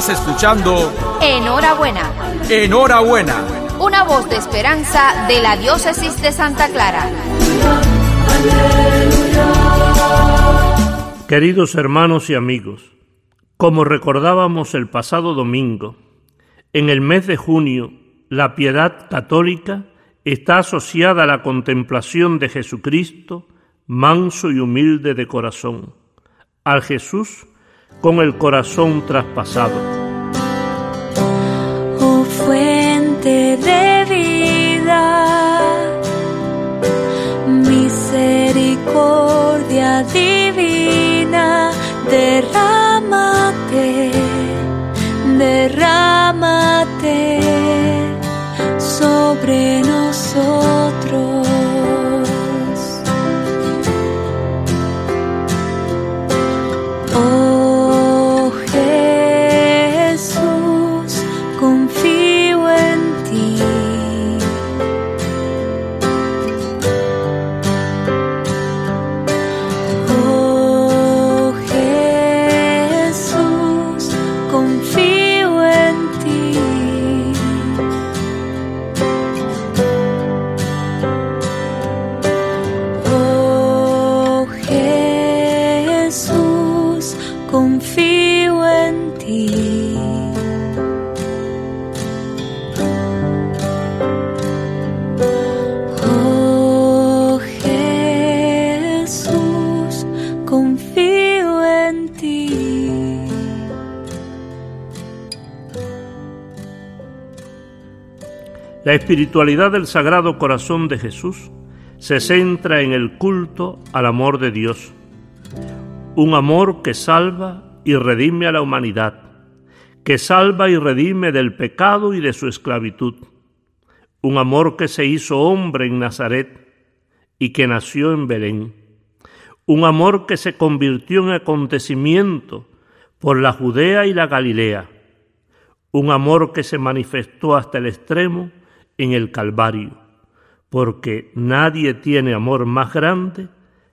Estás escuchando Enhorabuena. Enhorabuena. Una voz de esperanza de la diócesis de Santa Clara. Queridos hermanos y amigos, como recordábamos el pasado domingo, en el mes de junio, la piedad católica está asociada a la contemplación de Jesucristo, manso y humilde de corazón, al Jesús con el corazón traspasado. Oh fuente de vida, misericordia divina, derrámate, derrámate sobre nosotros. La espiritualidad del Sagrado Corazón de Jesús se centra en el culto al amor de Dios, un amor que salva y redime a la humanidad, que salva y redime del pecado y de su esclavitud, un amor que se hizo hombre en Nazaret y que nació en Belén, un amor que se convirtió en acontecimiento por la Judea y la Galilea, un amor que se manifestó hasta el extremo en el Calvario, porque nadie tiene amor más grande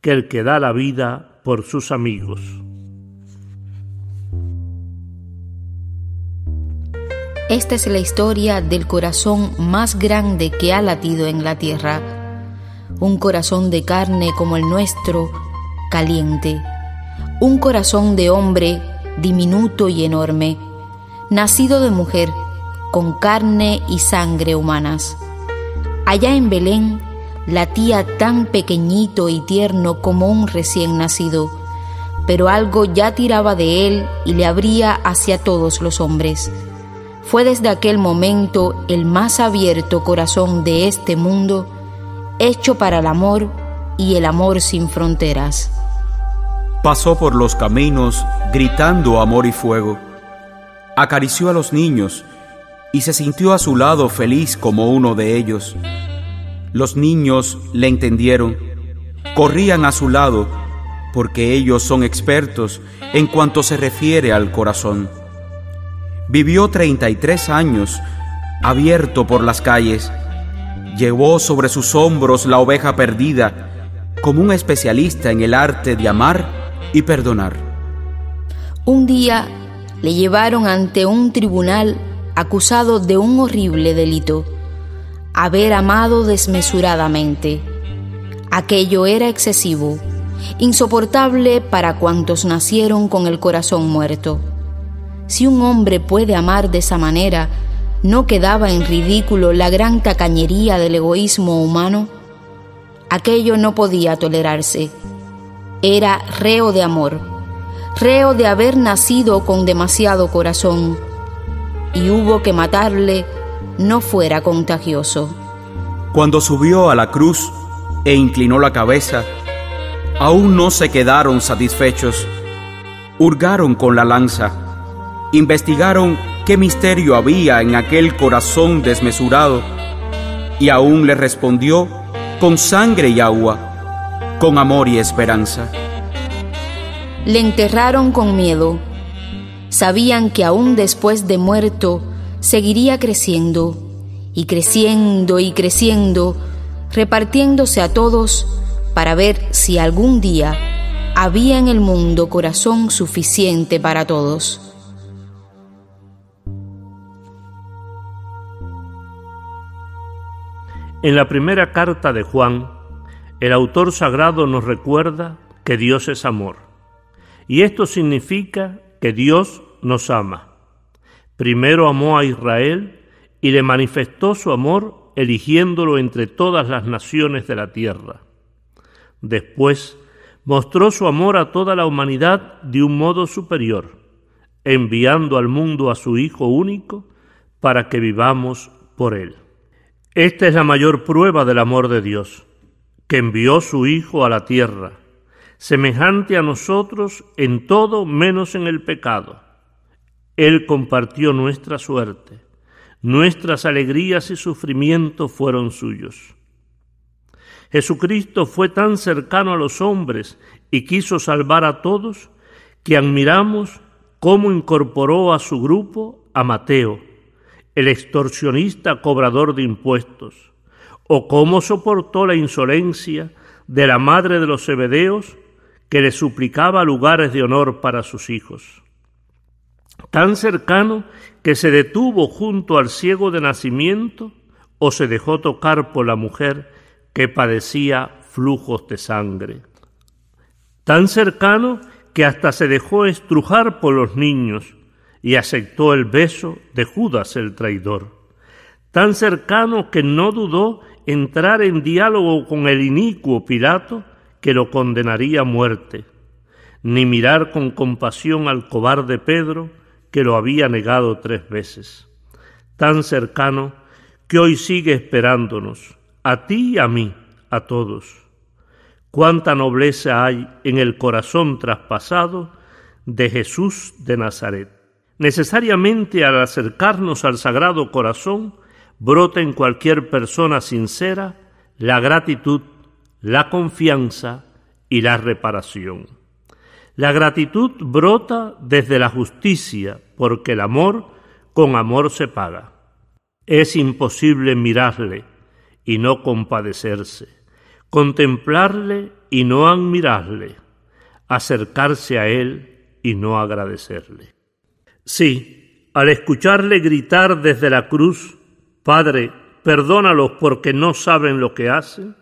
que el que da la vida por sus amigos. Esta es la historia del corazón más grande que ha latido en la tierra. Un corazón de carne como el nuestro, caliente. Un corazón de hombre diminuto y enorme, nacido de mujer, con carne y sangre humanas. Allá en Belén latía tan pequeñito y tierno como un recién nacido, pero algo ya tiraba de él y le abría hacia todos los hombres. Fue desde aquel momento el más abierto corazón de este mundo, hecho para el amor y el amor sin fronteras. Pasó por los caminos gritando amor y fuego. Acarició a los niños y se sintió a su lado feliz como uno de ellos. Los niños le entendieron, corrían a su lado porque ellos son expertos en cuanto se refiere al corazón. Vivió 33 años abierto por las calles. Llevó sobre sus hombros la oveja perdida como un especialista en el arte de amar y perdonar. Un día le llevaron ante un tribunal acusado de un horrible delito, haber amado desmesuradamente. Aquello era excesivo, insoportable para cuantos nacieron con el corazón muerto. Si un hombre puede amar de esa manera, ¿no quedaba en ridículo la gran tacañería del egoísmo humano? Aquello no podía tolerarse. Era reo de amor, reo de haber nacido con demasiado corazón, y hubo que matarle no fuera contagioso. Cuando subió a la cruz e inclinó la cabeza, aún no se quedaron satisfechos. Hurgaron con la lanza, investigaron qué misterio había en aquel corazón desmesurado, y aún le respondió con sangre y agua, con amor y esperanza. Le enterraron con miedo sabían que aún después de muerto seguiría creciendo, y creciendo y creciendo, repartiéndose a todos para ver si algún día había en el mundo corazón suficiente para todos. En la primera carta de Juan, el autor sagrado nos recuerda que Dios es amor. Y esto significa que Dios nos ama. Primero amó a Israel y le manifestó su amor eligiéndolo entre todas las naciones de la tierra. Después mostró su amor a toda la humanidad de un modo superior, enviando al mundo a su Hijo único para que vivamos por él. Esta es la mayor prueba del amor de Dios, que envió su Hijo a la tierra, semejante a nosotros en todo menos en el pecado. Él compartió nuestra suerte, nuestras alegrías y sufrimientos fueron suyos. Jesucristo fue tan cercano a los hombres y quiso salvar a todos que admiramos cómo incorporó a su grupo a Mateo, el extorsionista cobrador de impuestos, o cómo soportó la insolencia de la madre de los Zebedeos que le suplicaba lugares de honor para sus hijos. Tan cercano que se detuvo junto al ciego de nacimiento o se dejó tocar por la mujer que padecía flujos de sangre. Tan cercano que hasta se dejó estrujar por los niños y aceptó el beso de Judas el traidor. Tan cercano que no dudó entrar en diálogo con el inicuo Pilato que lo condenaría a muerte, ni mirar con compasión al cobarde Pedro que lo había negado tres veces. Tan cercano que hoy sigue esperándonos, a ti y a mí, a todos. Cuánta nobleza hay en el corazón traspasado de Jesús de Nazaret. Necesariamente al acercarnos al Sagrado Corazón, brota en cualquier persona sincera la gratitud, la confianza y la reparación. La gratitud brota desde la justicia, porque el amor con amor se paga. Es imposible mirarle, y no compadecerse, contemplarle y no admirarle, acercarse a él y no agradecerle. Sí, al escucharle gritar desde la cruz, Padre, perdónalos porque no saben lo que hacen,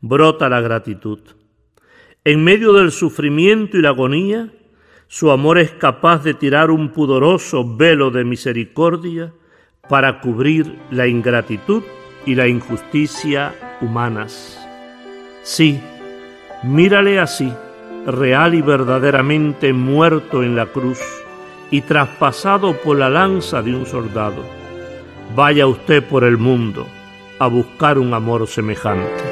brota la gratitud. En medio del sufrimiento y la agonía, su amor es capaz de tirar un pudoroso velo de misericordia para cubrir la ingratitud y la injusticia humanas. Sí, mírale así, real y verdaderamente muerto en la cruz y traspasado por la lanza de un soldado. Vaya usted por el mundo a buscar un amor semejante.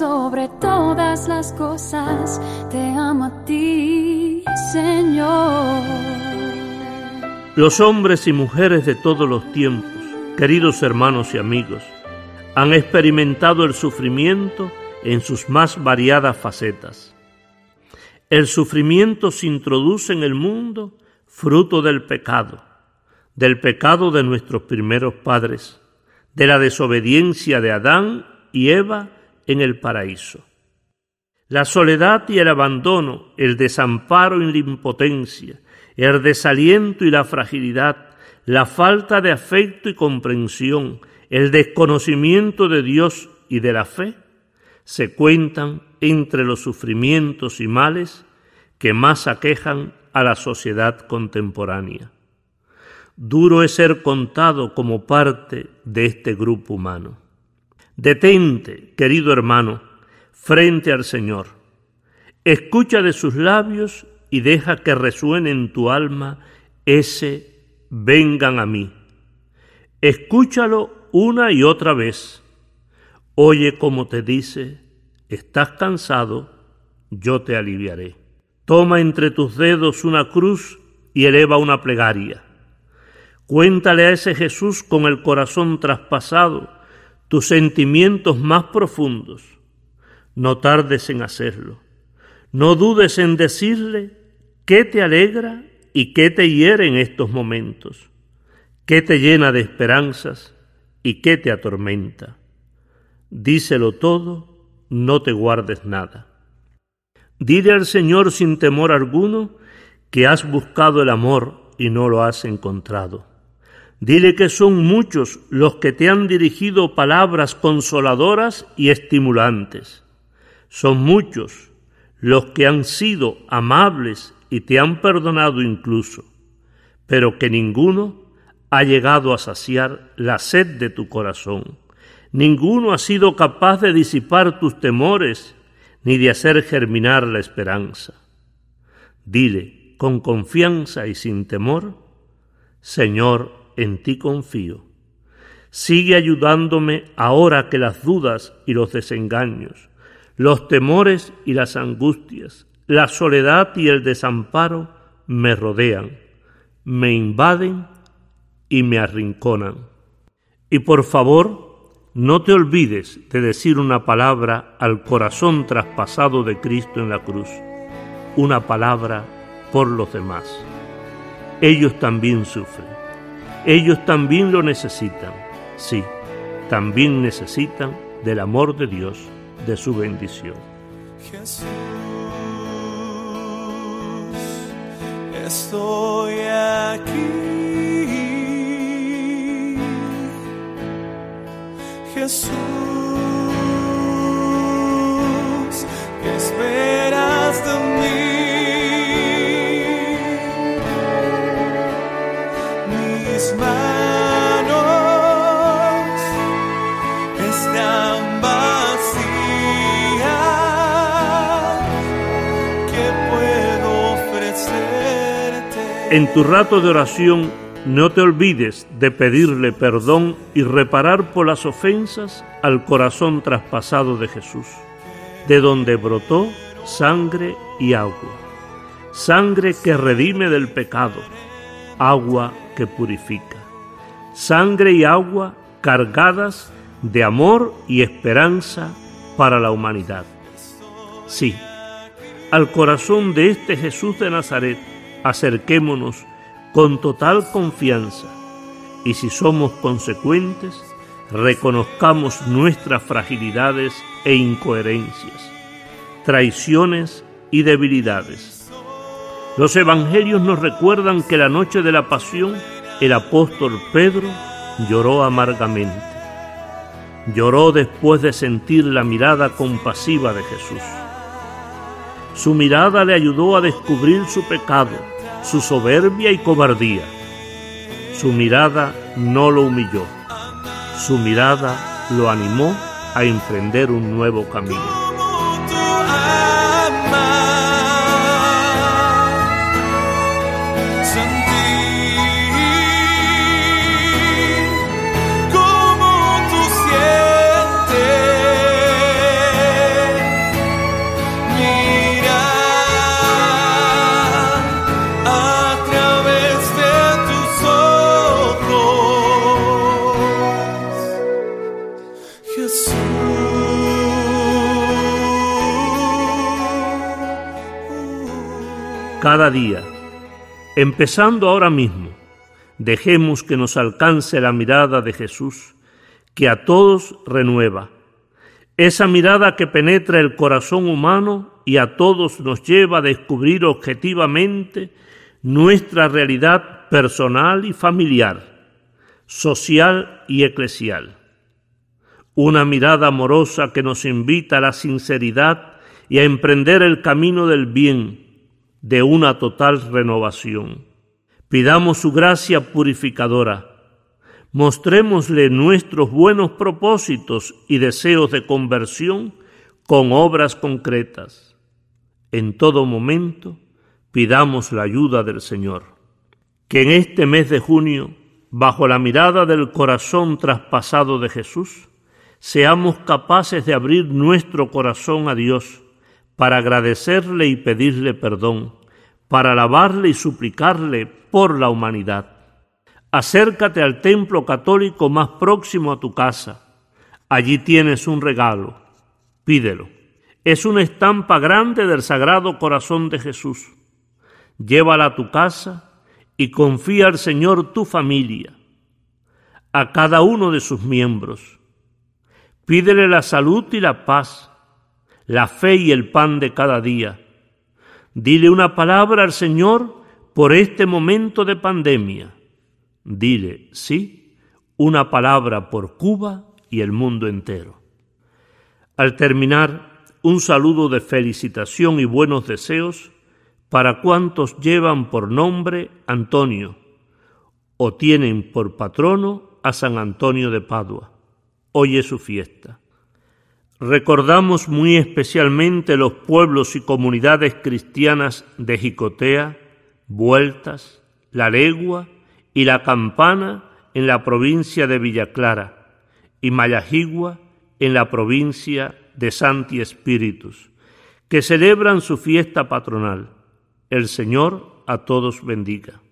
sobre todas las cosas, te amo a ti, Señor. Los hombres y mujeres de todos los tiempos, queridos hermanos y amigos, han experimentado el sufrimiento en sus más variadas facetas. El sufrimiento se introduce en el mundo fruto del pecado, del pecado de nuestros primeros padres, de la desobediencia de Adán y Eva en el paraíso. La soledad y el abandono, el desamparo y la impotencia, el desaliento y la fragilidad, la falta de afecto y comprensión, el desconocimiento de Dios y de la fe, se cuentan entre los sufrimientos y males que más aquejan a la sociedad contemporánea. Duro es ser contado como parte de este grupo humano. Detente, querido hermano, frente al Señor. Escucha de sus labios y deja que resuene en tu alma ese vengan a mí. Escúchalo una y otra vez. Oye como te dice, estás cansado, yo te aliviaré. Toma entre tus dedos una cruz y eleva una plegaria. Cuéntale a ese Jesús con el corazón traspasado tus sentimientos más profundos. No tardes en hacerlo. No dudes en decirle qué te alegra y qué te hiere en estos momentos, qué te llena de esperanzas y qué te atormenta. Díselo todo, no te guardes nada. Dile al Señor sin temor alguno que has buscado el amor y no lo has encontrado. Dile que son muchos los que te han dirigido palabras consoladoras y estimulantes. Son muchos los que han sido amables y te han perdonado incluso, pero que ninguno ha llegado a saciar la sed de tu corazón. Ninguno ha sido capaz de disipar tus temores ni de hacer germinar la esperanza. Dile con confianza y sin temor, Señor, en ti confío. Sigue ayudándome ahora que las dudas y los desengaños, los temores y las angustias, la soledad y el desamparo me rodean, me invaden y me arrinconan. Y por favor, no te olvides de decir una palabra al corazón traspasado de Cristo en la cruz, una palabra por los demás. Ellos también sufren. Ellos también lo necesitan. Sí, también necesitan del amor de Dios, de su bendición. Jesús, estoy aquí. Jesús, En tu rato de oración no te olvides de pedirle perdón y reparar por las ofensas al corazón traspasado de Jesús, de donde brotó sangre y agua, sangre que redime del pecado, agua que purifica, sangre y agua cargadas de amor y esperanza para la humanidad. Sí, al corazón de este Jesús de Nazaret, acerquémonos con total confianza y si somos consecuentes, reconozcamos nuestras fragilidades e incoherencias, traiciones y debilidades. Los evangelios nos recuerdan que la noche de la pasión el apóstol Pedro lloró amargamente. Lloró después de sentir la mirada compasiva de Jesús. Su mirada le ayudó a descubrir su pecado, su soberbia y cobardía. Su mirada no lo humilló. Su mirada lo animó a emprender un nuevo camino. Empezando ahora mismo, dejemos que nos alcance la mirada de Jesús, que a todos renueva, esa mirada que penetra el corazón humano y a todos nos lleva a descubrir objetivamente nuestra realidad personal y familiar, social y eclesial. Una mirada amorosa que nos invita a la sinceridad y a emprender el camino del bien, de una total renovación. Pidamos su gracia purificadora. Mostrémosle nuestros buenos propósitos y deseos de conversión con obras concretas. En todo momento, pidamos la ayuda del Señor. Que en este mes de junio, bajo la mirada del corazón traspasado de Jesús, seamos capaces de abrir nuestro corazón a Dios para agradecerle y pedirle perdón, para alabarle y suplicarle por la humanidad. Acércate al templo católico más próximo a tu casa. Allí tienes un regalo. Pídelo. Es una estampa grande del Sagrado Corazón de Jesús. Llévala a tu casa y confía al Señor tu familia, a cada uno de sus miembros Pídele la salud y la paz, la fe y el pan de cada día. Dile una palabra al Señor por este momento de pandemia. Dile, sí, una palabra por Cuba y el mundo entero. Al terminar, un saludo de felicitación y buenos deseos para cuantos llevan por nombre Antonio o tienen por patrono a San Antonio de Padua hoy es su fiesta. Recordamos muy especialmente los pueblos y comunidades cristianas de Jicotea, Vueltas, La Legua y La Campana en la provincia de Villa Clara y Mayajigua en la provincia de Santi Espíritus, que celebran su fiesta patronal. El Señor a todos bendiga.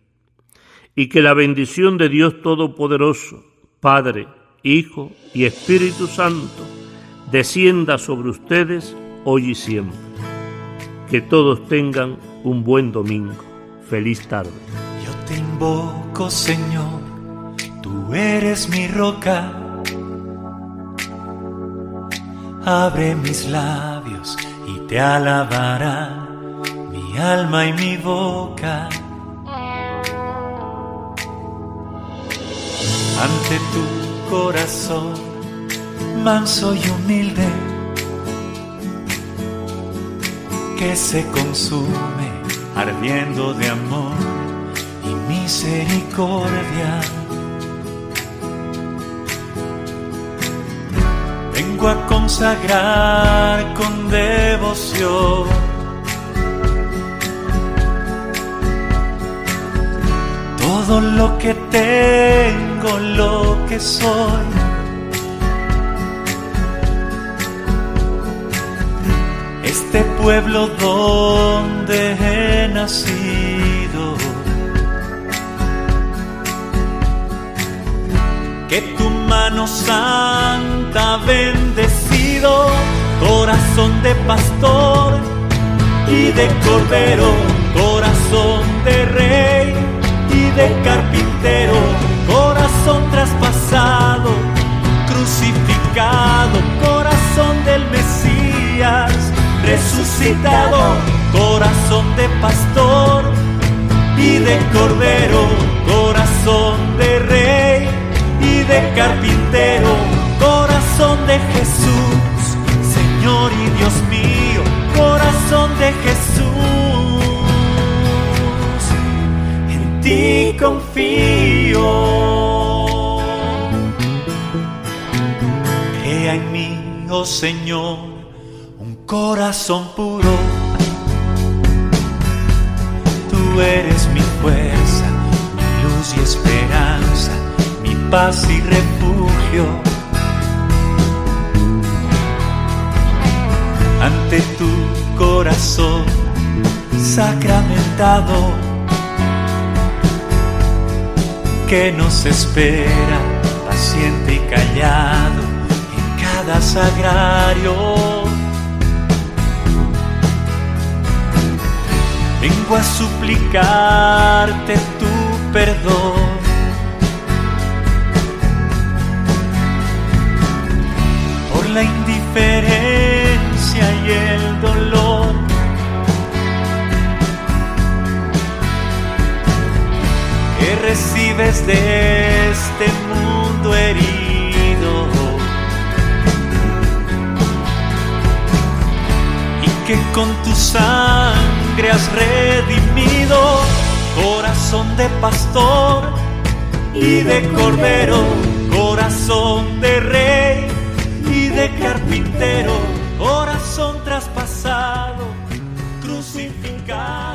Y que la bendición de Dios Todopoderoso, Padre, Hijo y Espíritu Santo, descienda sobre ustedes hoy y siempre. Que todos tengan un buen domingo. Feliz tarde. Yo te invoco, Señor, tú eres mi roca. Abre mis labios y te alabará mi alma y mi boca. Ante tu corazón manso y humilde que se consume ardiendo de amor y misericordia. Vengo a consagrar con devoción todo lo que tengo, lo que soy. Este pueblo donde he nacido, que tu mano santa bendecido, corazón de pastor y de cordero, corazón de rey de carpintero, corazón traspasado, crucificado, corazón del Mesías, resucitado, corazón de pastor y de cordero, corazón de rey y de carpintero, corazón de Jesús, Señor y Dios mío, corazón de Jesús ti confío. Crea en mí, oh Señor, corazón puro. Tú eres mi fuerza, mi luz y esperanza, mi paz y refugio. Ante tu corazón sacramentado que nos espera, paciente y callado en cada sagrario. Vengo a suplicarte tu perdón. Por la indiferencia y el dolor que recibes de este mundo herido y que con tu sangre sangre has redimido, corazón de pastor y de cordero, corazón de rey y de carpintero, corazón traspasado, crucificado,